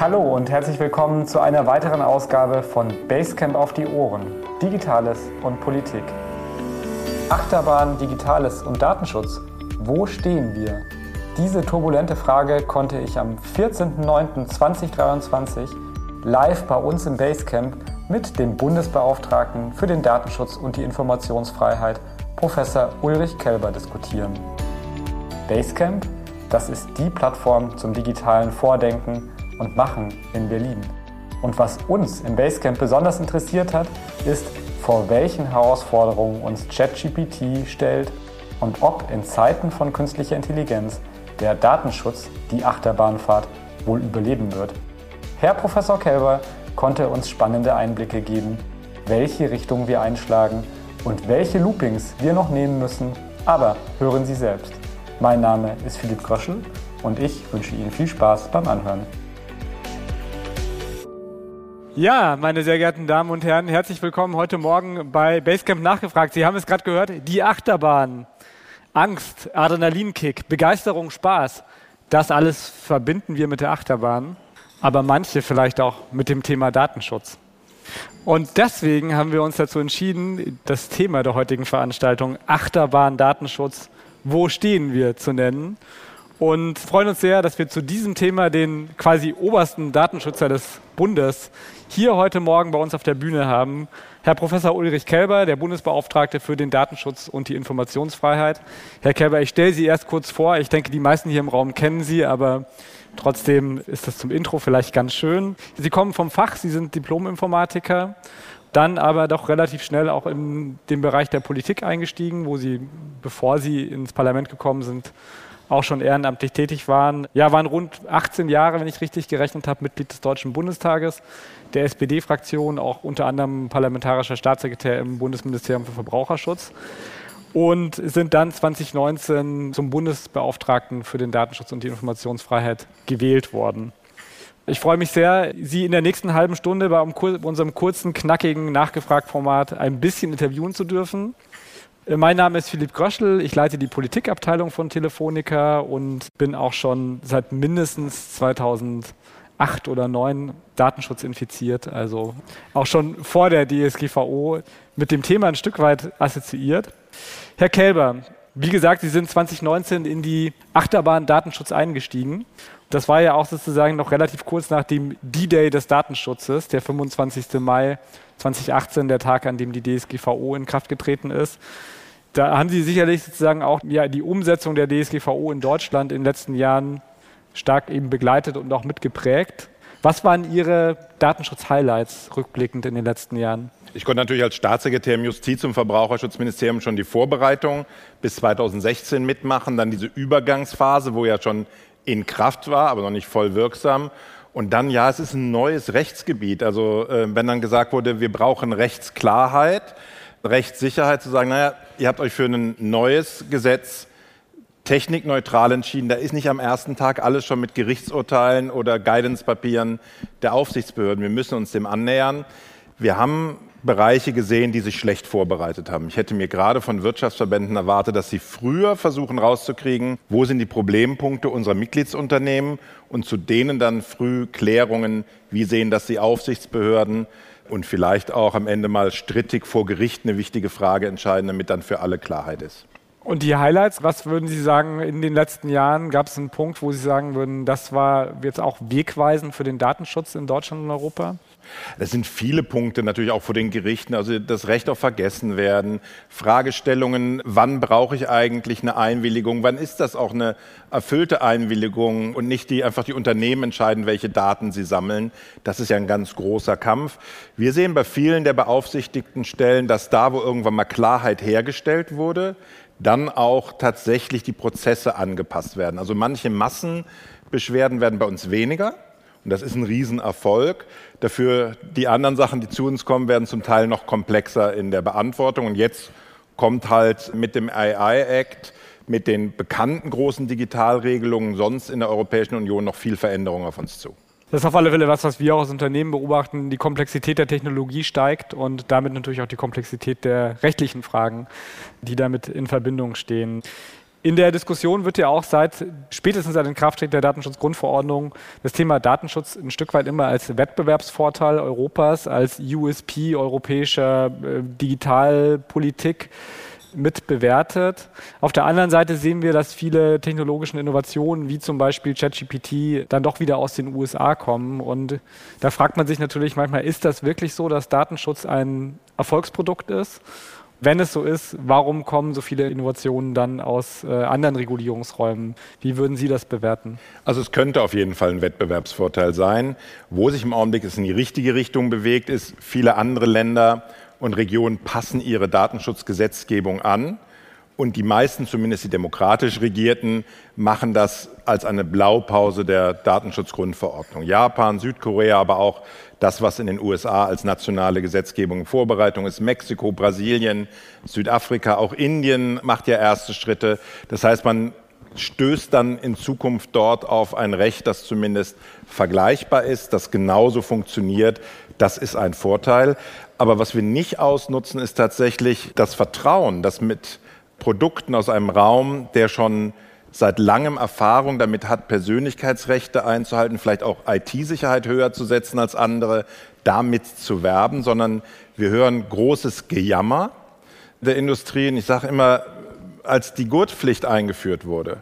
Hallo und herzlich willkommen zu einer weiteren Ausgabe von Basecamp auf die Ohren. Digitales und Politik. Achterbahn, Digitales und Datenschutz. Wo stehen wir? Diese turbulente Frage konnte ich am 14.09.2023 live bei uns im Basecamp mit dem Bundesbeauftragten für den Datenschutz und die Informationsfreiheit, Professor Ulrich Kelber, diskutieren. Basecamp, das ist die Plattform zum digitalen Vordenken und Machen in Berlin. Und was uns im Basecamp besonders interessiert hat, ist, vor welchen Herausforderungen uns ChatGPT stellt und ob in Zeiten von künstlicher Intelligenz der Datenschutz die Achterbahnfahrt wohl überleben wird. Herr Professor Kelber konnte uns spannende Einblicke geben, welche Richtung wir einschlagen und welche Loopings wir noch nehmen müssen. Aber hören Sie selbst. Mein Name ist Philipp Gröschel und ich wünsche Ihnen viel Spaß beim Anhören. Ja, meine sehr geehrten Damen und Herren, herzlich willkommen heute Morgen bei Basecamp nachgefragt. Sie haben es gerade gehört, die Achterbahn. Angst, Adrenalinkick, Begeisterung, Spaß. Das alles verbinden wir mit der Achterbahn, aber manche vielleicht auch mit dem Thema Datenschutz. Und deswegen haben wir uns dazu entschieden, das Thema der heutigen Veranstaltung Achterbahn Datenschutz, wo stehen wir zu nennen und freuen uns sehr, dass wir zu diesem Thema den quasi obersten Datenschützer des Bundes hier heute Morgen bei uns auf der Bühne haben. Herr Professor Ulrich Kelber, der Bundesbeauftragte für den Datenschutz und die Informationsfreiheit. Herr Kelber, ich stelle Sie erst kurz vor. Ich denke, die meisten hier im Raum kennen Sie, aber trotzdem ist das zum Intro vielleicht ganz schön. Sie kommen vom Fach, Sie sind Diplom-Informatiker, dann aber doch relativ schnell auch in den Bereich der Politik eingestiegen, wo Sie, bevor Sie ins Parlament gekommen sind, auch schon ehrenamtlich tätig waren. Ja, waren rund 18 Jahre, wenn ich richtig gerechnet habe, Mitglied des Deutschen Bundestages, der SPD-Fraktion, auch unter anderem parlamentarischer Staatssekretär im Bundesministerium für Verbraucherschutz und sind dann 2019 zum Bundesbeauftragten für den Datenschutz und die Informationsfreiheit gewählt worden. Ich freue mich sehr, Sie in der nächsten halben Stunde bei unserem kurzen, knackigen Nachgefragt-Format ein bisschen interviewen zu dürfen. Mein Name ist Philipp Gröschel, ich leite die Politikabteilung von Telefonica und bin auch schon seit mindestens 2008 oder 2009 Datenschutz infiziert, also auch schon vor der DSGVO mit dem Thema ein Stück weit assoziiert. Herr Kelber, wie gesagt, Sie sind 2019 in die Achterbahn Datenschutz eingestiegen. Das war ja auch sozusagen noch relativ kurz nach dem D-Day des Datenschutzes, der 25. Mai 2018, der Tag, an dem die DSGVO in Kraft getreten ist. Da haben Sie sicherlich sozusagen auch ja, die Umsetzung der DSGVO in Deutschland in den letzten Jahren stark eben begleitet und auch mitgeprägt. Was waren Ihre Datenschutz-Highlights rückblickend in den letzten Jahren? Ich konnte natürlich als Staatssekretär im Justiz- und Verbraucherschutzministerium schon die Vorbereitung bis 2016 mitmachen, dann diese Übergangsphase, wo ja schon in Kraft war, aber noch nicht voll wirksam. Und dann, ja, es ist ein neues Rechtsgebiet. Also äh, wenn dann gesagt wurde, wir brauchen Rechtsklarheit, Rechtssicherheit zu sagen, naja, ihr habt euch für ein neues Gesetz technikneutral entschieden. Da ist nicht am ersten Tag alles schon mit Gerichtsurteilen oder Guidance-Papieren der Aufsichtsbehörden. Wir müssen uns dem annähern. Wir haben Bereiche gesehen, die sich schlecht vorbereitet haben. Ich hätte mir gerade von Wirtschaftsverbänden erwartet, dass sie früher versuchen rauszukriegen, wo sind die Problempunkte unserer Mitgliedsunternehmen und zu denen dann früh Klärungen, wie sehen das die Aufsichtsbehörden, und vielleicht auch am Ende mal strittig vor Gericht eine wichtige Frage entscheiden, damit dann für alle Klarheit ist. Und die Highlights, was würden Sie sagen, in den letzten Jahren gab es einen Punkt, wo Sie sagen würden, das war jetzt auch wegweisend für den Datenschutz in Deutschland und Europa? Es sind viele Punkte natürlich auch vor den Gerichten, also das Recht auf Vergessenwerden, Fragestellungen, wann brauche ich eigentlich eine Einwilligung, wann ist das auch eine erfüllte Einwilligung und nicht die einfach die Unternehmen entscheiden, welche Daten sie sammeln. Das ist ja ein ganz großer Kampf. Wir sehen bei vielen der beaufsichtigten Stellen, dass da, wo irgendwann mal Klarheit hergestellt wurde, dann auch tatsächlich die Prozesse angepasst werden. Also manche Massenbeschwerden werden bei uns weniger und das ist ein Riesenerfolg. Dafür die anderen Sachen, die zu uns kommen, werden zum Teil noch komplexer in der Beantwortung. Und jetzt kommt halt mit dem AI Act, mit den bekannten großen Digitalregelungen sonst in der Europäischen Union noch viel Veränderung auf uns zu. Das ist auf alle Fälle was, was wir auch als Unternehmen beobachten. Die Komplexität der Technologie steigt und damit natürlich auch die Komplexität der rechtlichen Fragen, die damit in Verbindung stehen. In der Diskussion wird ja auch seit spätestens seit Inkrafttreten der Datenschutzgrundverordnung das Thema Datenschutz ein Stück weit immer als Wettbewerbsvorteil Europas, als USP europäischer äh, Digitalpolitik mit bewertet. Auf der anderen Seite sehen wir, dass viele technologische Innovationen, wie zum Beispiel ChatGPT, dann doch wieder aus den USA kommen. Und da fragt man sich natürlich manchmal, ist das wirklich so, dass Datenschutz ein Erfolgsprodukt ist? Wenn es so ist, warum kommen so viele Innovationen dann aus äh, anderen Regulierungsräumen? Wie würden Sie das bewerten? Also es könnte auf jeden Fall ein Wettbewerbsvorteil sein. Wo sich im Augenblick es in die richtige Richtung bewegt, ist, viele andere Länder und Regionen passen ihre Datenschutzgesetzgebung an. Und die meisten, zumindest die demokratisch regierten, machen das als eine Blaupause der Datenschutzgrundverordnung. Japan, Südkorea, aber auch das, was in den USA als nationale Gesetzgebung in Vorbereitung ist, Mexiko, Brasilien, Südafrika, auch Indien macht ja erste Schritte. Das heißt, man stößt dann in Zukunft dort auf ein Recht, das zumindest vergleichbar ist, das genauso funktioniert. Das ist ein Vorteil. Aber was wir nicht ausnutzen, ist tatsächlich das Vertrauen, das mit Produkten aus einem Raum, der schon seit langem Erfahrung damit hat, Persönlichkeitsrechte einzuhalten, vielleicht auch IT-Sicherheit höher zu setzen als andere, damit zu werben, sondern wir hören großes Gejammer der Industrie. Und ich sage immer, als die Gurtpflicht eingeführt wurde,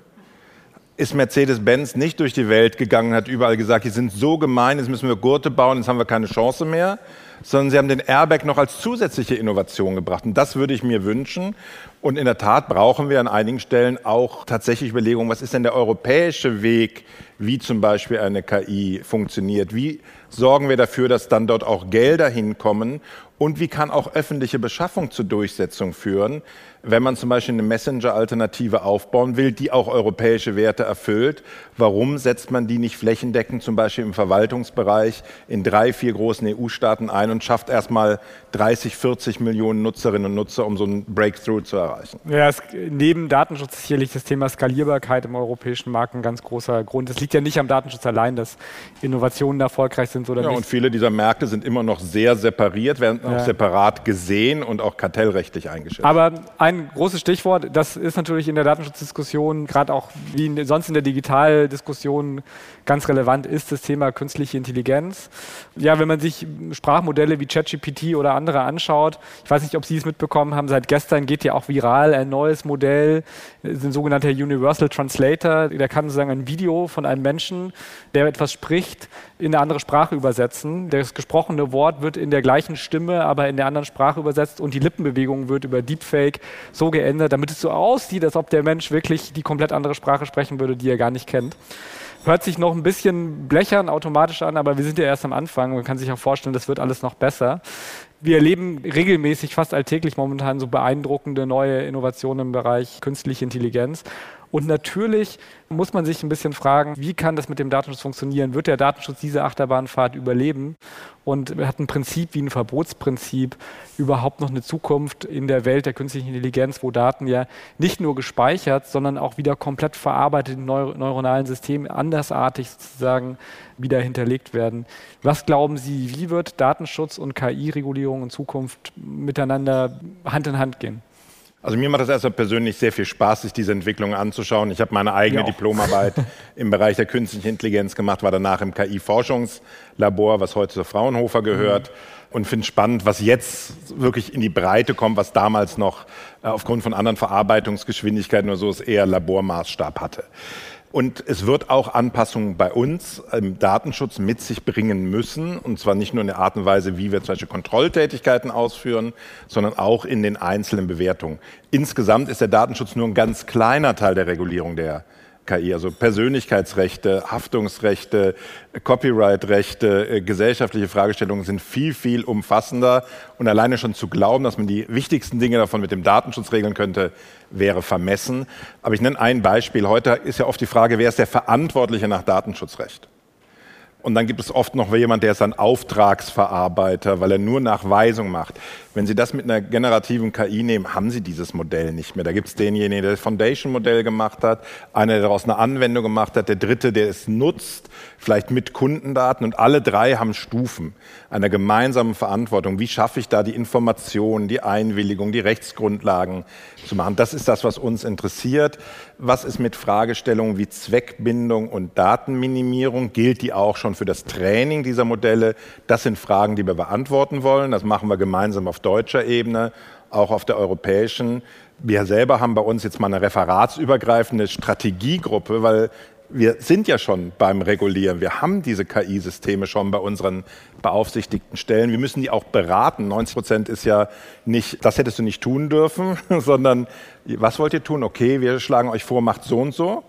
ist Mercedes-Benz nicht durch die Welt gegangen, hat überall gesagt, die sind so gemein, jetzt müssen wir Gurte bauen, jetzt haben wir keine Chance mehr, sondern sie haben den Airbag noch als zusätzliche Innovation gebracht. Und das würde ich mir wünschen. Und in der Tat brauchen wir an einigen Stellen auch tatsächlich Überlegungen, was ist denn der europäische Weg, wie zum Beispiel eine KI funktioniert? Wie sorgen wir dafür, dass dann dort auch Gelder hinkommen? Und wie kann auch öffentliche Beschaffung zur Durchsetzung führen? wenn man zum Beispiel eine Messenger-Alternative aufbauen will, die auch europäische Werte erfüllt, warum setzt man die nicht flächendeckend zum Beispiel im Verwaltungsbereich in drei, vier großen EU-Staaten ein und schafft erstmal 30, 40 Millionen Nutzerinnen und Nutzer, um so ein Breakthrough zu erreichen? Ja, es, neben Datenschutz ist sicherlich das Thema Skalierbarkeit im europäischen Markt ein ganz großer Grund. Es liegt ja nicht am Datenschutz allein, dass Innovationen erfolgreich sind oder ja, nicht. Und viele dieser Märkte sind immer noch sehr separiert, werden ja. auch separat gesehen und auch kartellrechtlich eingeschätzt. Aber ein ein großes Stichwort. Das ist natürlich in der Datenschutzdiskussion, gerade auch wie sonst in der Digitaldiskussion ganz relevant, ist das Thema künstliche Intelligenz. Ja, wenn man sich Sprachmodelle wie ChatGPT oder andere anschaut, ich weiß nicht, ob Sie es mitbekommen haben, seit gestern geht ja auch viral ein neues Modell, ein sogenannter Universal Translator. Der kann sozusagen ein Video von einem Menschen, der etwas spricht, in eine andere Sprache übersetzen. Das gesprochene Wort wird in der gleichen Stimme, aber in der anderen Sprache übersetzt und die Lippenbewegung wird über Deepfake so geändert, damit es so aussieht, als ob der Mensch wirklich die komplett andere Sprache sprechen würde, die er gar nicht kennt. Hört sich noch ein bisschen blechern automatisch an, aber wir sind ja erst am Anfang. Man kann sich auch vorstellen, das wird alles noch besser. Wir erleben regelmäßig, fast alltäglich momentan so beeindruckende neue Innovationen im Bereich künstliche Intelligenz. Und natürlich muss man sich ein bisschen fragen, wie kann das mit dem Datenschutz funktionieren? Wird der Datenschutz diese Achterbahnfahrt überleben? Und hat ein Prinzip wie ein Verbotsprinzip überhaupt noch eine Zukunft in der Welt der künstlichen Intelligenz, wo Daten ja nicht nur gespeichert, sondern auch wieder komplett verarbeitet in neur neuronalen Systemen andersartig sozusagen wieder hinterlegt werden? Was glauben Sie, wie wird Datenschutz und KI-Regulierung in Zukunft miteinander Hand in Hand gehen? Also mir macht es erstmal persönlich sehr viel Spaß, sich diese Entwicklung anzuschauen. Ich habe meine eigene ja. Diplomarbeit im Bereich der künstlichen Intelligenz gemacht, war danach im KI-Forschungslabor, was heute zur Fraunhofer gehört. Mhm. Und finde spannend, was jetzt wirklich in die Breite kommt, was damals noch äh, aufgrund von anderen Verarbeitungsgeschwindigkeiten oder so es eher Labormaßstab hatte. Und es wird auch Anpassungen bei uns im Datenschutz mit sich bringen müssen. Und zwar nicht nur in der Art und Weise, wie wir zum Beispiel Kontrolltätigkeiten ausführen, sondern auch in den einzelnen Bewertungen. Insgesamt ist der Datenschutz nur ein ganz kleiner Teil der Regulierung der KI, also Persönlichkeitsrechte, Haftungsrechte, Copyrightrechte, äh, gesellschaftliche Fragestellungen sind viel, viel umfassender. Und alleine schon zu glauben, dass man die wichtigsten Dinge davon mit dem Datenschutz regeln könnte, wäre vermessen. Aber ich nenne ein Beispiel. Heute ist ja oft die Frage, wer ist der Verantwortliche nach Datenschutzrecht? Und dann gibt es oft noch jemand, der ist ein Auftragsverarbeiter, weil er nur Nachweisung macht. Wenn Sie das mit einer generativen KI nehmen, haben Sie dieses Modell nicht mehr. Da gibt es denjenigen, der das Foundation-Modell gemacht hat, einer, der daraus eine Anwendung gemacht hat, der dritte, der es nutzt, vielleicht mit Kundendaten. Und alle drei haben Stufen einer gemeinsamen Verantwortung. Wie schaffe ich da die Informationen, die Einwilligung, die Rechtsgrundlagen zu machen? Das ist das, was uns interessiert. Was ist mit Fragestellungen wie Zweckbindung und Datenminimierung? Gilt die auch schon für das Training dieser Modelle? Das sind Fragen, die wir beantworten wollen. Das machen wir gemeinsam auf deutscher Ebene, auch auf der europäischen. Wir selber haben bei uns jetzt mal eine referatsübergreifende Strategiegruppe, weil wir sind ja schon beim Regulieren. Wir haben diese KI-Systeme schon bei unseren beaufsichtigten Stellen. Wir müssen die auch beraten. 90 Prozent ist ja nicht, das hättest du nicht tun dürfen, sondern was wollt ihr tun? Okay, wir schlagen euch vor, macht so und so.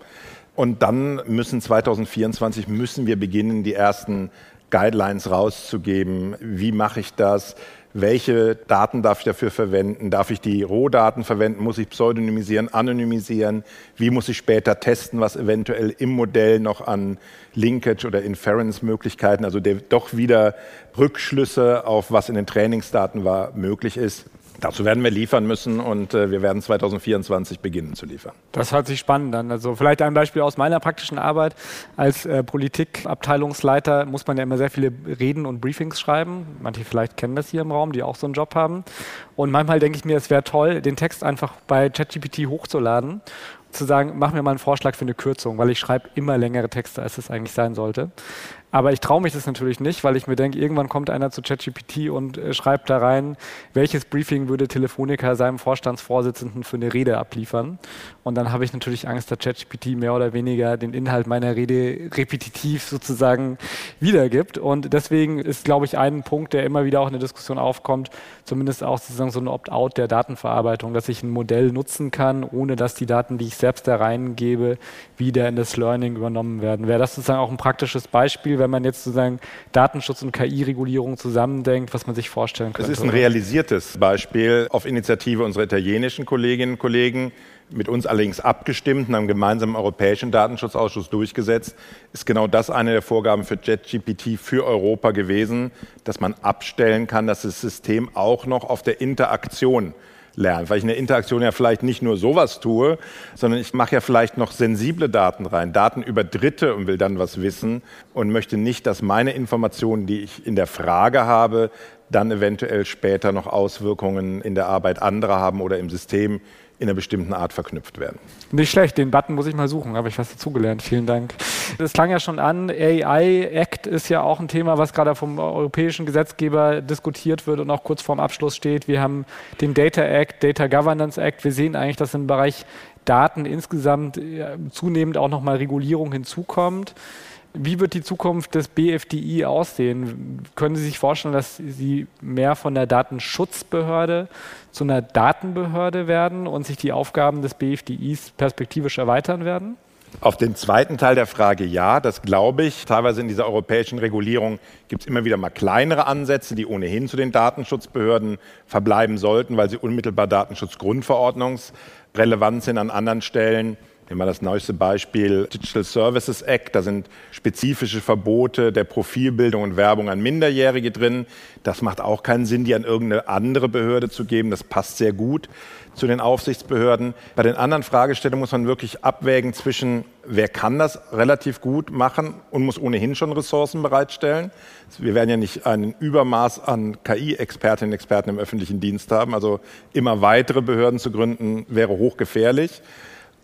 Und dann müssen 2024 müssen wir beginnen, die ersten Guidelines rauszugeben. Wie mache ich das? Welche Daten darf ich dafür verwenden? Darf ich die Rohdaten verwenden? Muss ich pseudonymisieren, anonymisieren? Wie muss ich später testen, was eventuell im Modell noch an Linkage oder Inference-Möglichkeiten, also der doch wieder Rückschlüsse auf was in den Trainingsdaten war, möglich ist? Dazu werden wir liefern müssen und äh, wir werden 2024 beginnen zu liefern. Das hört sich spannend an. Also vielleicht ein Beispiel aus meiner praktischen Arbeit. Als äh, Politikabteilungsleiter muss man ja immer sehr viele Reden und Briefings schreiben. Manche vielleicht kennen das hier im Raum, die auch so einen Job haben. Und manchmal denke ich mir, es wäre toll, den Text einfach bei ChatGPT hochzuladen zu sagen, mach mir mal einen Vorschlag für eine Kürzung, weil ich schreibe immer längere Texte, als es eigentlich sein sollte. Aber ich traue mich das natürlich nicht, weil ich mir denke, irgendwann kommt einer zu ChatGPT und äh, schreibt da rein, welches Briefing würde Telefonica seinem Vorstandsvorsitzenden für eine Rede abliefern. Und dann habe ich natürlich Angst, dass ChatGPT mehr oder weniger den Inhalt meiner Rede repetitiv sozusagen wiedergibt. Und deswegen ist, glaube ich, ein Punkt, der immer wieder auch in der Diskussion aufkommt, zumindest auch sozusagen so ein Opt-out der Datenverarbeitung, dass ich ein Modell nutzen kann, ohne dass die Daten, die ich selbst da reingebe, wieder in das Learning übernommen werden. Wäre das sozusagen auch ein praktisches Beispiel, wenn man jetzt sozusagen Datenschutz und KI-Regulierung zusammendenkt, was man sich vorstellen könnte? Es ist ein realisiertes Beispiel auf Initiative unserer italienischen Kolleginnen und Kollegen, mit uns allerdings abgestimmt und am gemeinsamen Europäischen Datenschutzausschuss durchgesetzt, ist genau das eine der Vorgaben für JetGPT für Europa gewesen, dass man abstellen kann, dass das System auch noch auf der Interaktion lernt, weil ich in der Interaktion ja vielleicht nicht nur sowas tue, sondern ich mache ja vielleicht noch sensible Daten rein, Daten über Dritte und will dann was wissen und möchte nicht, dass meine Informationen, die ich in der Frage habe, dann eventuell später noch Auswirkungen in der Arbeit anderer haben oder im System in einer bestimmten Art verknüpft werden. Nicht schlecht, den Button muss ich mal suchen, habe ich was dazugelernt. Vielen Dank. Das klang ja schon an, AI Act ist ja auch ein Thema, was gerade vom europäischen Gesetzgeber diskutiert wird und auch kurz vorm Abschluss steht. Wir haben den Data Act, Data Governance Act. Wir sehen eigentlich, dass im Bereich Daten insgesamt zunehmend auch nochmal Regulierung hinzukommt. Wie wird die Zukunft des BFDI aussehen? Können Sie sich vorstellen, dass Sie mehr von der Datenschutzbehörde zu einer Datenbehörde werden und sich die Aufgaben des BFDIs perspektivisch erweitern werden? Auf den zweiten Teil der Frage ja, das glaube ich. Teilweise in dieser europäischen Regulierung gibt es immer wieder mal kleinere Ansätze, die ohnehin zu den Datenschutzbehörden verbleiben sollten, weil sie unmittelbar Datenschutzgrundverordnungsrelevant sind an anderen Stellen. Nehmen wir das neueste Beispiel Digital Services Act. Da sind spezifische Verbote der Profilbildung und Werbung an Minderjährige drin. Das macht auch keinen Sinn, die an irgendeine andere Behörde zu geben. Das passt sehr gut zu den Aufsichtsbehörden. Bei den anderen Fragestellungen muss man wirklich abwägen zwischen, wer kann das relativ gut machen und muss ohnehin schon Ressourcen bereitstellen. Wir werden ja nicht ein Übermaß an KI-Expertinnen und Experten im öffentlichen Dienst haben. Also immer weitere Behörden zu gründen, wäre hochgefährlich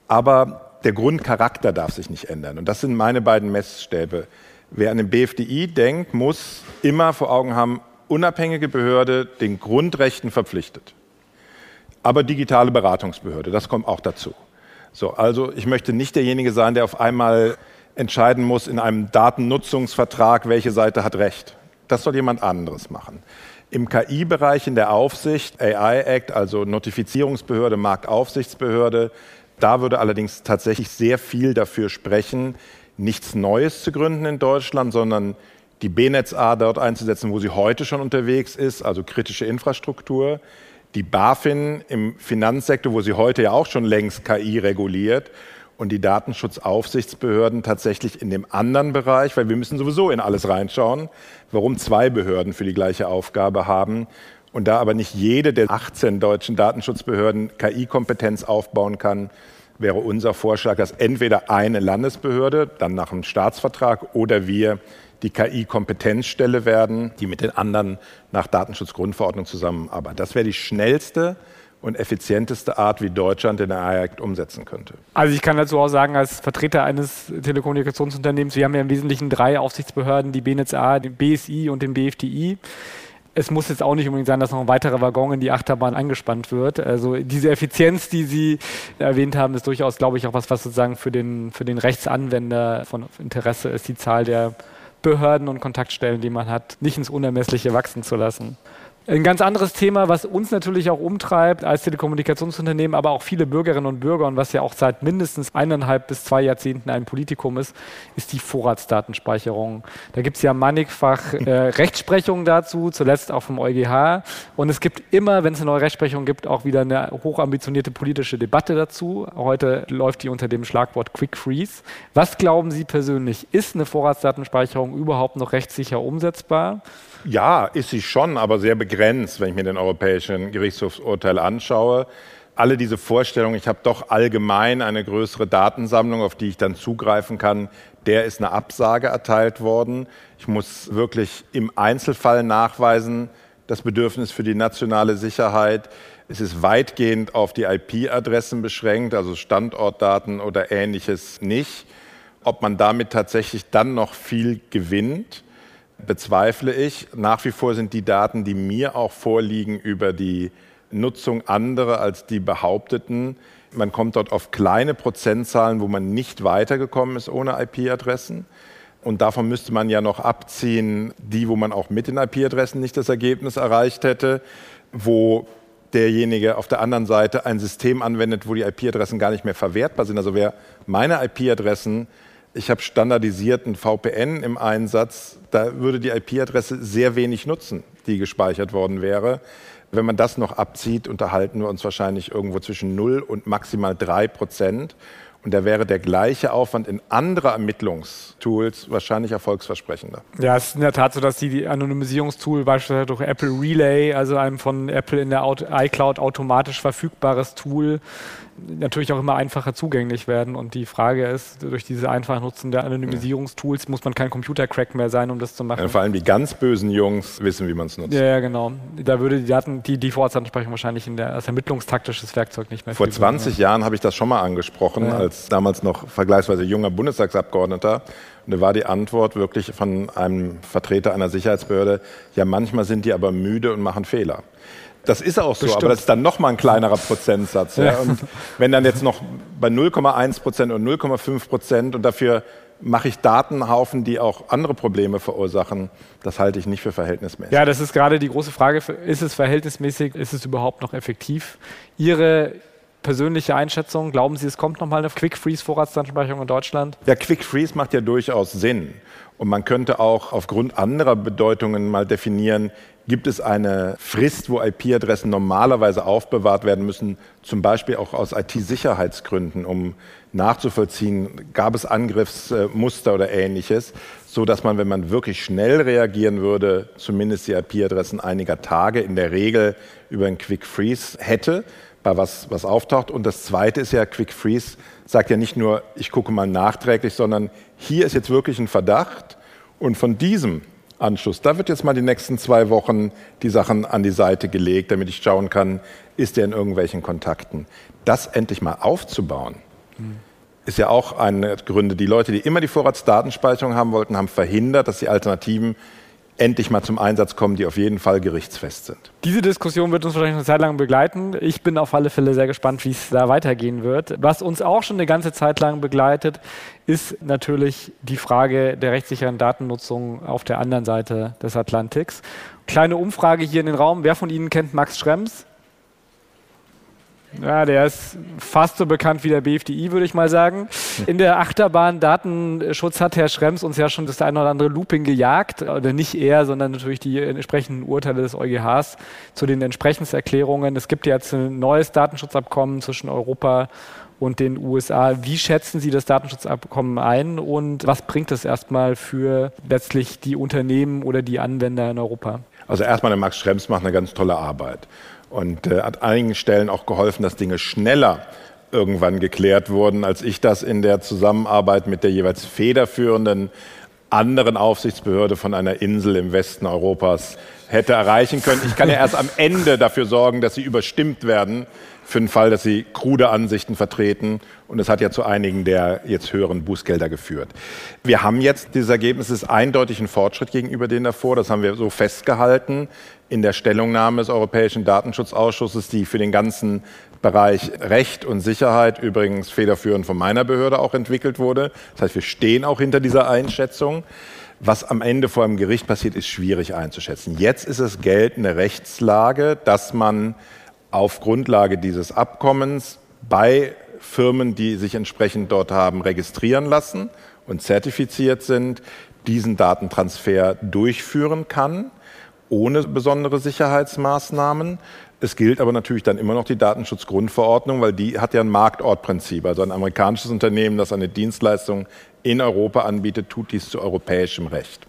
aber der Grundcharakter darf sich nicht ändern. Und das sind meine beiden Messstäbe. Wer an den BFDI denkt, muss immer vor Augen haben, unabhängige Behörde den Grundrechten verpflichtet. Aber digitale Beratungsbehörde, das kommt auch dazu. So, also ich möchte nicht derjenige sein, der auf einmal entscheiden muss in einem Datennutzungsvertrag, welche Seite hat Recht. Das soll jemand anderes machen. Im KI-Bereich in der Aufsicht, AI Act, also Notifizierungsbehörde, Marktaufsichtsbehörde, da würde allerdings tatsächlich sehr viel dafür sprechen, nichts Neues zu gründen in Deutschland, sondern die B-Netz-A dort einzusetzen, wo sie heute schon unterwegs ist, also kritische Infrastruktur. Die BaFin im Finanzsektor, wo sie heute ja auch schon längst KI reguliert. Und die Datenschutzaufsichtsbehörden tatsächlich in dem anderen Bereich, weil wir müssen sowieso in alles reinschauen, warum zwei Behörden für die gleiche Aufgabe haben. Und da aber nicht jede der 18 deutschen Datenschutzbehörden KI-Kompetenz aufbauen kann, wäre unser Vorschlag, dass entweder eine Landesbehörde, dann nach einem Staatsvertrag, oder wir die KI-Kompetenzstelle werden, die mit den anderen nach Datenschutzgrundverordnung zusammenarbeitet. Das wäre die schnellste und effizienteste Art, wie Deutschland den AI-Act umsetzen könnte. Also ich kann dazu auch sagen, als Vertreter eines Telekommunikationsunternehmens, wir haben ja im Wesentlichen drei Aufsichtsbehörden, die BNetzA, den BSI und den BFDI es muss jetzt auch nicht unbedingt sein, dass noch ein weiterer Waggon in die Achterbahn angespannt wird. Also diese Effizienz, die Sie erwähnt haben, ist durchaus, glaube ich, auch was, was sozusagen für den, für den Rechtsanwender von Interesse ist, die Zahl der Behörden und Kontaktstellen, die man hat, nicht ins Unermessliche wachsen zu lassen. Ein ganz anderes Thema, was uns natürlich auch umtreibt als Telekommunikationsunternehmen, aber auch viele Bürgerinnen und Bürger und was ja auch seit mindestens eineinhalb bis zwei Jahrzehnten ein Politikum ist, ist die Vorratsdatenspeicherung. Da gibt es ja mannigfach äh, Rechtsprechungen dazu, zuletzt auch vom EuGH. Und es gibt immer, wenn es eine neue Rechtsprechung gibt, auch wieder eine hochambitionierte politische Debatte dazu. Heute läuft die unter dem Schlagwort Quick Freeze. Was glauben Sie persönlich, ist eine Vorratsdatenspeicherung überhaupt noch rechtssicher umsetzbar? Ja, ist sie schon, aber sehr begrenzt, wenn ich mir den Europäischen Gerichtshofsurteil anschaue. Alle diese Vorstellungen, ich habe doch allgemein eine größere Datensammlung, auf die ich dann zugreifen kann, der ist eine Absage erteilt worden. Ich muss wirklich im Einzelfall nachweisen, das Bedürfnis für die nationale Sicherheit. Es ist weitgehend auf die IP-Adressen beschränkt, also Standortdaten oder ähnliches nicht. Ob man damit tatsächlich dann noch viel gewinnt, bezweifle ich. Nach wie vor sind die Daten, die mir auch vorliegen über die Nutzung anderer als die behaupteten. Man kommt dort auf kleine Prozentzahlen, wo man nicht weitergekommen ist ohne IP-Adressen. Und davon müsste man ja noch abziehen, die, wo man auch mit den IP-Adressen nicht das Ergebnis erreicht hätte, wo derjenige auf der anderen Seite ein System anwendet, wo die IP-Adressen gar nicht mehr verwertbar sind. Also wer meine IP-Adressen ich habe standardisierten VPN im Einsatz, da würde die IP-Adresse sehr wenig nutzen, die gespeichert worden wäre. Wenn man das noch abzieht, unterhalten wir uns wahrscheinlich irgendwo zwischen 0 und maximal 3 Prozent. Und da wäre der gleiche Aufwand in andere Ermittlungstools wahrscheinlich erfolgsversprechender. Ja, es ist in der Tat so, dass die Anonymisierungstool beispielsweise durch Apple Relay, also einem von Apple in der iCloud automatisch verfügbares Tool, natürlich auch immer einfacher zugänglich werden. Und die Frage ist, durch diese einfache Nutzen der Anonymisierungstools muss man kein Computercrack mehr sein, um das zu machen. Ja, vor allem die ganz bösen Jungs wissen, wie man es nutzt. Ja, ja, genau. Da würde die Daten, die, Vorratsansprechung wahrscheinlich in der, als ermittlungstaktisches Werkzeug nicht mehr Vor 20 sein, Jahren habe ich das schon mal angesprochen, ja. als damals noch vergleichsweise junger Bundestagsabgeordneter. Und da war die Antwort wirklich von einem Vertreter einer Sicherheitsbehörde, ja, manchmal sind die aber müde und machen Fehler. Das ist auch so, Bestimmt. aber das ist dann nochmal ein kleinerer Prozentsatz. Ja. Ja. Und wenn dann jetzt noch bei 0,1 Prozent und 0,5 Prozent und dafür mache ich Datenhaufen, die auch andere Probleme verursachen, das halte ich nicht für verhältnismäßig. Ja, das ist gerade die große Frage, ist es verhältnismäßig, ist es überhaupt noch effektiv? Ihre persönliche Einschätzung, glauben Sie, es kommt nochmal eine Quick Freeze Vorratsdatenspeicherung in Deutschland? Ja, Quick Freeze macht ja durchaus Sinn. Und man könnte auch aufgrund anderer Bedeutungen mal definieren, gibt es eine Frist, wo IP-Adressen normalerweise aufbewahrt werden müssen, zum Beispiel auch aus IT-Sicherheitsgründen, um nachzuvollziehen, gab es Angriffsmuster oder ähnliches, so dass man, wenn man wirklich schnell reagieren würde, zumindest die IP-Adressen einiger Tage in der Regel über einen Quick Freeze hätte, bei was, was auftaucht. Und das Zweite ist ja, Quick Freeze sagt ja nicht nur, ich gucke mal nachträglich, sondern hier ist jetzt wirklich ein Verdacht und von diesem Anschluss. Da wird jetzt mal die nächsten zwei Wochen die Sachen an die Seite gelegt, damit ich schauen kann, ist der in irgendwelchen Kontakten. Das endlich mal aufzubauen, mhm. ist ja auch eine Gründe. Die Leute, die immer die Vorratsdatenspeicherung haben wollten, haben verhindert, dass die Alternativen endlich mal zum Einsatz kommen, die auf jeden Fall gerichtsfest sind. Diese Diskussion wird uns wahrscheinlich eine Zeit lang begleiten. Ich bin auf alle Fälle sehr gespannt, wie es da weitergehen wird. Was uns auch schon eine ganze Zeit lang begleitet, ist natürlich die Frage der rechtssicheren Datennutzung auf der anderen Seite des Atlantiks. Kleine Umfrage hier in den Raum. Wer von Ihnen kennt Max Schrems? Ja, der ist fast so bekannt wie der BFDI, würde ich mal sagen. In der Achterbahn Datenschutz hat Herr Schrems uns ja schon das eine oder andere Looping gejagt. Oder nicht er, sondern natürlich die entsprechenden Urteile des EuGHs zu den Entsprechenserklärungen. Es gibt jetzt ein neues Datenschutzabkommen zwischen Europa und den USA. Wie schätzen Sie das Datenschutzabkommen ein und was bringt es erstmal für letztlich die Unternehmen oder die Anwender in Europa? Also erstmal, der Max Schrems macht eine ganz tolle Arbeit und äh, hat einigen Stellen auch geholfen, dass Dinge schneller irgendwann geklärt wurden, als ich das in der Zusammenarbeit mit der jeweils federführenden anderen Aufsichtsbehörde von einer Insel im Westen Europas hätte erreichen können. Ich kann ja erst am Ende dafür sorgen, dass sie überstimmt werden, für den Fall, dass sie krude Ansichten vertreten. Und es hat ja zu einigen der jetzt höheren Bußgelder geführt. Wir haben jetzt, dieses Ergebnis ist eindeutig ein Fortschritt gegenüber denen davor. Das haben wir so festgehalten in der Stellungnahme des Europäischen Datenschutzausschusses, die für den ganzen Bereich Recht und Sicherheit übrigens federführend von meiner Behörde auch entwickelt wurde. Das heißt, wir stehen auch hinter dieser Einschätzung. Was am Ende vor einem Gericht passiert, ist schwierig einzuschätzen. Jetzt ist es geltende Rechtslage, dass man auf Grundlage dieses Abkommens bei Firmen, die sich entsprechend dort haben registrieren lassen und zertifiziert sind, diesen Datentransfer durchführen kann, ohne besondere Sicherheitsmaßnahmen. Es gilt aber natürlich dann immer noch die Datenschutzgrundverordnung, weil die hat ja ein Marktortprinzip. Also ein amerikanisches Unternehmen, das eine Dienstleistung in Europa anbietet, tut dies zu europäischem Recht.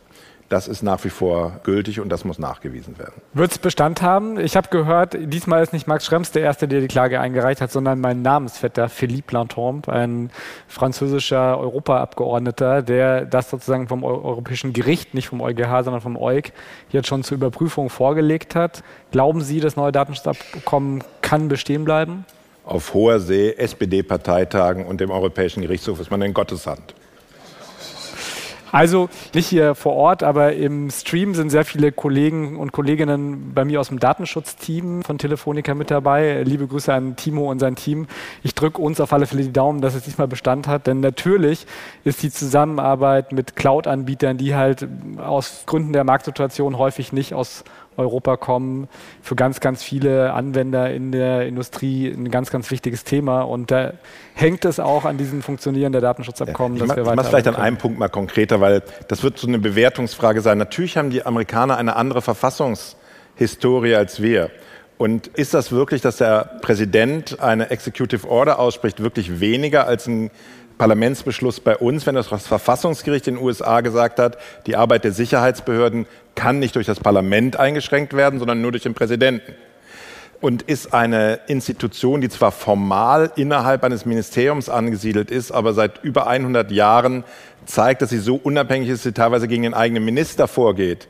Das ist nach wie vor gültig und das muss nachgewiesen werden. Wird es Bestand haben? Ich habe gehört, diesmal ist nicht Max Schrems der Erste, der die Klage eingereicht hat, sondern mein Namensvetter Philippe Lantombe, ein französischer Europaabgeordneter, der das sozusagen vom Europäischen Gericht, nicht vom EuGH, sondern vom EuG, jetzt schon zur Überprüfung vorgelegt hat. Glauben Sie, das neue Datenschutzabkommen kann bestehen bleiben? Auf hoher See, SPD-Parteitagen und dem Europäischen Gerichtshof ist man in Gottes Hand. Also nicht hier vor Ort, aber im Stream sind sehr viele Kollegen und Kolleginnen bei mir aus dem Datenschutzteam von Telefonica mit dabei. Liebe Grüße an Timo und sein Team. Ich drücke uns auf alle Fälle die Daumen, dass es diesmal Bestand hat, denn natürlich ist die Zusammenarbeit mit Cloud-Anbietern, die halt aus Gründen der Marktsituation häufig nicht aus Europa kommen, für ganz, ganz viele Anwender in der Industrie ein ganz, ganz wichtiges Thema. Und da hängt es auch an diesem Funktionieren der Datenschutzabkommen, ja, dass wir weiter. Ich mache vielleicht an einem Punkt mal konkreter, weil das wird so eine Bewertungsfrage sein. Natürlich haben die Amerikaner eine andere Verfassungshistorie als wir. Und ist das wirklich, dass der Präsident eine Executive Order ausspricht, wirklich weniger als ein Parlamentsbeschluss bei uns, wenn das Verfassungsgericht in den USA gesagt hat, die Arbeit der Sicherheitsbehörden kann nicht durch das Parlament eingeschränkt werden, sondern nur durch den Präsidenten. Und ist eine Institution, die zwar formal innerhalb eines Ministeriums angesiedelt ist, aber seit über 100 Jahren zeigt, dass sie so unabhängig ist, dass sie teilweise gegen den eigenen Minister vorgeht,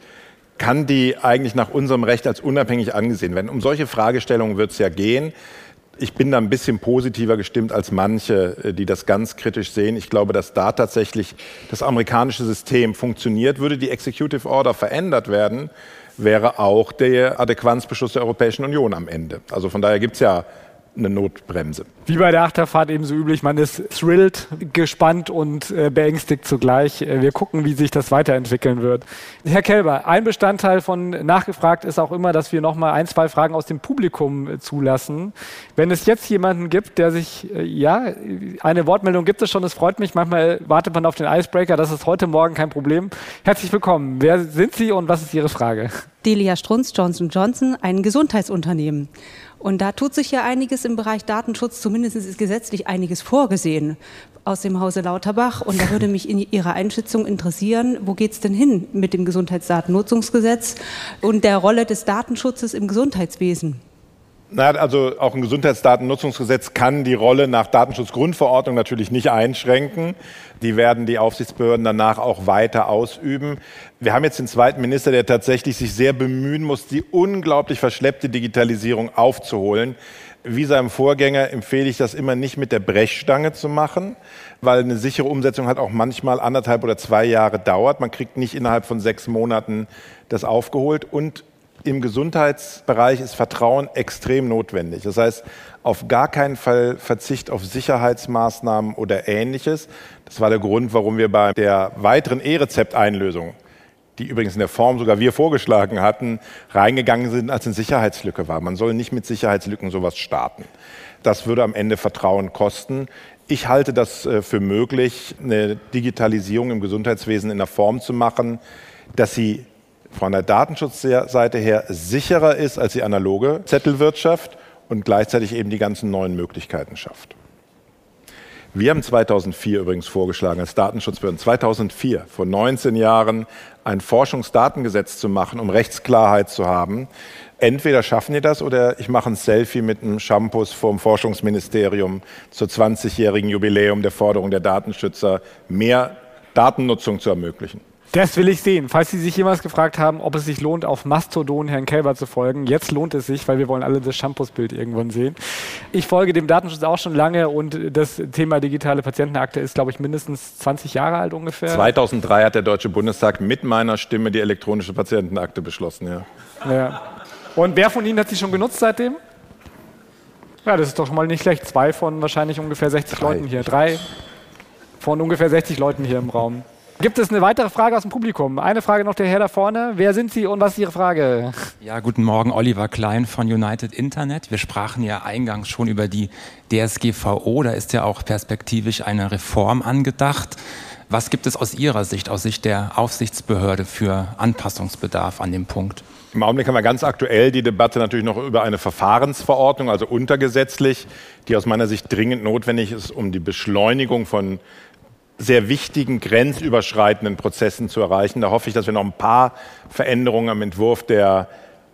kann die eigentlich nach unserem Recht als unabhängig angesehen werden? Um solche Fragestellungen wird es ja gehen ich bin da ein bisschen positiver gestimmt als manche, äh, die das ganz kritisch sehen. Ich glaube, dass da tatsächlich das amerikanische System funktioniert. Würde die Executive Order verändert werden, wäre auch der Adäquanzbeschluss der Europäischen Union am Ende. Also von daher gibt es ja eine Notbremse. Wie bei der Achterfahrt ebenso üblich, man ist thrilled, gespannt und äh, beängstigt zugleich. Äh, wir gucken, wie sich das weiterentwickeln wird. Herr Kelber, ein Bestandteil von Nachgefragt ist auch immer, dass wir nochmal ein, zwei Fragen aus dem Publikum äh, zulassen. Wenn es jetzt jemanden gibt, der sich, äh, ja, eine Wortmeldung gibt es schon, es freut mich, manchmal wartet man auf den Icebreaker, das ist heute Morgen kein Problem. Herzlich willkommen. Wer sind Sie und was ist Ihre Frage? Delia Strunz, Johnson Johnson, ein Gesundheitsunternehmen. Und da tut sich ja einiges im Bereich Datenschutz, zumindest ist gesetzlich einiges vorgesehen aus dem Hause Lauterbach. Und da würde mich in Ihrer Einschätzung interessieren, wo geht es denn hin mit dem Gesundheitsdatennutzungsgesetz und der Rolle des Datenschutzes im Gesundheitswesen? Na, also auch ein Gesundheitsdatennutzungsgesetz kann die Rolle nach Datenschutzgrundverordnung natürlich nicht einschränken. Die werden die Aufsichtsbehörden danach auch weiter ausüben. Wir haben jetzt den zweiten Minister, der tatsächlich sich sehr bemühen muss, die unglaublich verschleppte Digitalisierung aufzuholen. Wie seinem Vorgänger empfehle ich das immer nicht mit der Brechstange zu machen, weil eine sichere Umsetzung hat auch manchmal anderthalb oder zwei Jahre dauert. Man kriegt nicht innerhalb von sechs Monaten das aufgeholt und im Gesundheitsbereich ist Vertrauen extrem notwendig. Das heißt, auf gar keinen Fall Verzicht auf Sicherheitsmaßnahmen oder ähnliches. Das war der Grund, warum wir bei der weiteren E-Rezept-Einlösung, die übrigens in der Form sogar wir vorgeschlagen hatten, reingegangen sind, als eine Sicherheitslücke war. Man soll nicht mit Sicherheitslücken sowas starten. Das würde am Ende Vertrauen kosten. Ich halte das äh, für möglich, eine Digitalisierung im Gesundheitswesen in der Form zu machen, dass sie von der Datenschutzseite her sicherer ist als die analoge Zettelwirtschaft und gleichzeitig eben die ganzen neuen Möglichkeiten schafft. Wir haben 2004 übrigens vorgeschlagen, als Datenschutzbehörden 2004, vor 19 Jahren, ein Forschungsdatengesetz zu machen, um Rechtsklarheit zu haben. Entweder schaffen die das oder ich mache ein Selfie mit einem Shampoos vom Forschungsministerium zur 20-jährigen Jubiläum der Forderung der Datenschützer, mehr Datennutzung zu ermöglichen. Das will ich sehen. Falls Sie sich jemals gefragt haben, ob es sich lohnt, auf Mastodon Herrn Kälber zu folgen, jetzt lohnt es sich, weil wir wollen alle das Shampoos-Bild irgendwann sehen. Ich folge dem Datenschutz auch schon lange und das Thema digitale Patientenakte ist, glaube ich, mindestens 20 Jahre alt ungefähr. 2003 hat der Deutsche Bundestag mit meiner Stimme die elektronische Patientenakte beschlossen, ja. ja. Und wer von Ihnen hat sie schon genutzt seitdem? Ja, das ist doch schon mal nicht schlecht. Zwei von wahrscheinlich ungefähr 60 Drei. Leuten hier. Drei von ungefähr 60 Leuten hier im Raum. Gibt es eine weitere Frage aus dem Publikum? Eine Frage noch der Herr da vorne. Wer sind Sie und was ist Ihre Frage? Ja, guten Morgen, Oliver Klein von United Internet. Wir sprachen ja eingangs schon über die DSGVO. Da ist ja auch perspektivisch eine Reform angedacht. Was gibt es aus Ihrer Sicht, aus Sicht der Aufsichtsbehörde für Anpassungsbedarf an dem Punkt? Im Augenblick haben wir ganz aktuell die Debatte natürlich noch über eine Verfahrensverordnung, also untergesetzlich, die aus meiner Sicht dringend notwendig ist, um die Beschleunigung von sehr wichtigen grenzüberschreitenden Prozessen zu erreichen. Da hoffe ich, dass wir noch ein paar Veränderungen am Entwurf der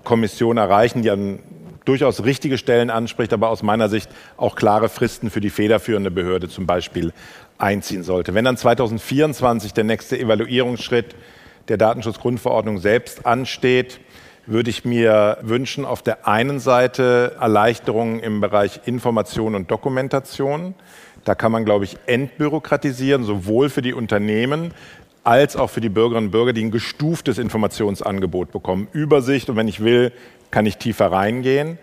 Kommission erreichen, die an durchaus richtige Stellen anspricht, aber aus meiner Sicht auch klare Fristen für die federführende Behörde zum Beispiel einziehen sollte. Wenn dann 2024 der nächste Evaluierungsschritt der Datenschutzgrundverordnung selbst ansteht, würde ich mir wünschen, auf der einen Seite Erleichterungen im Bereich Information und Dokumentation, da kann man, glaube ich, entbürokratisieren, sowohl für die Unternehmen als auch für die Bürgerinnen und Bürger, die ein gestuftes Informationsangebot bekommen. Übersicht und wenn ich will, kann ich tiefer reingehen.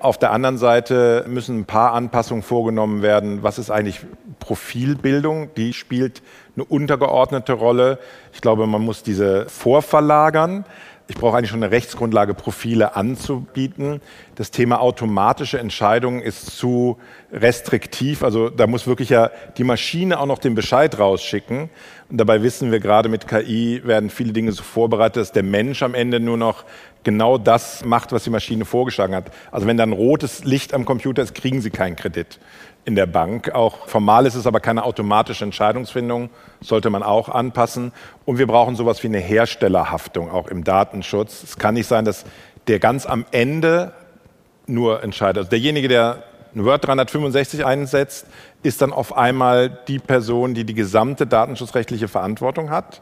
Auf der anderen Seite müssen ein paar Anpassungen vorgenommen werden. Was ist eigentlich Profilbildung? Die spielt eine untergeordnete Rolle. Ich glaube, man muss diese vorverlagern. Ich brauche eigentlich schon eine Rechtsgrundlage, Profile anzubieten. Das Thema automatische Entscheidungen ist zu restriktiv. Also da muss wirklich ja die Maschine auch noch den Bescheid rausschicken. Und dabei wissen wir gerade mit KI werden viele Dinge so vorbereitet, dass der Mensch am Ende nur noch genau das macht, was die Maschine vorgeschlagen hat. Also wenn da ein rotes Licht am Computer ist, kriegen Sie keinen Kredit in der Bank. Auch formal ist es aber keine automatische Entscheidungsfindung, sollte man auch anpassen. Und wir brauchen sowas wie eine Herstellerhaftung auch im Datenschutz. Es kann nicht sein, dass der ganz am Ende nur entscheidet. Also derjenige, der Word 365 einsetzt, ist dann auf einmal die Person, die die gesamte datenschutzrechtliche Verantwortung hat.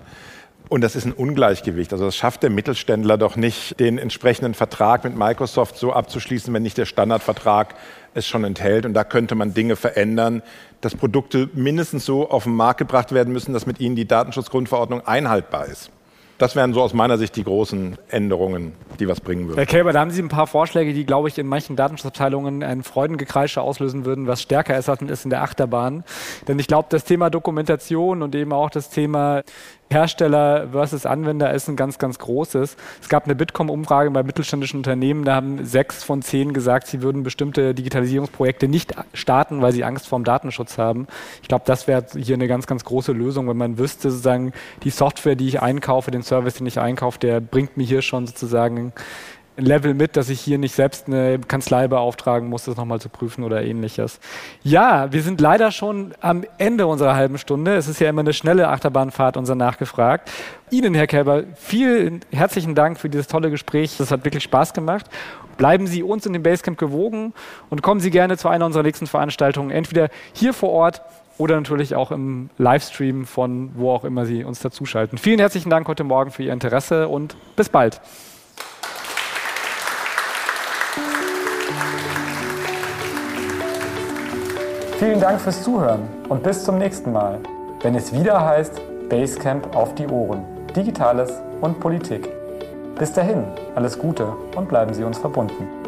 Und das ist ein Ungleichgewicht. Also das schafft der Mittelständler doch nicht, den entsprechenden Vertrag mit Microsoft so abzuschließen, wenn nicht der Standardvertrag es schon enthält. Und da könnte man Dinge verändern, dass Produkte mindestens so auf den Markt gebracht werden müssen, dass mit ihnen die Datenschutzgrundverordnung einhaltbar ist. Das wären so aus meiner Sicht die großen Änderungen, die was bringen würden. Herr Kälber, da haben Sie ein paar Vorschläge, die, glaube ich, in manchen Datenschutzabteilungen ein Freudengekreische auslösen würden, was stärker ist als in der Achterbahn. Denn ich glaube, das Thema Dokumentation und eben auch das Thema Hersteller versus Anwender ist ein ganz, ganz großes. Es gab eine Bitkom-Umfrage bei mittelständischen Unternehmen, da haben sechs von zehn gesagt, sie würden bestimmte Digitalisierungsprojekte nicht starten, weil sie Angst vor dem Datenschutz haben. Ich glaube, das wäre hier eine ganz, ganz große Lösung, wenn man wüsste, sozusagen, die Software, die ich einkaufe, den Service, den ich einkaufe, der bringt mir hier schon sozusagen ein Level mit, dass ich hier nicht selbst eine Kanzlei beauftragen muss, das nochmal zu prüfen oder ähnliches. Ja, wir sind leider schon am Ende unserer halben Stunde. Es ist ja immer eine schnelle Achterbahnfahrt, unser Nachgefragt. Ihnen, Herr Kälber, vielen herzlichen Dank für dieses tolle Gespräch. Das hat wirklich Spaß gemacht. Bleiben Sie uns in dem Basecamp gewogen und kommen Sie gerne zu einer unserer nächsten Veranstaltungen, entweder hier vor Ort oder natürlich auch im Livestream von wo auch immer Sie uns dazuschalten. Vielen herzlichen Dank heute Morgen für Ihr Interesse und bis bald. Vielen Dank fürs Zuhören und bis zum nächsten Mal, wenn es wieder heißt Basecamp auf die Ohren. Digitales und Politik. Bis dahin, alles Gute und bleiben Sie uns verbunden.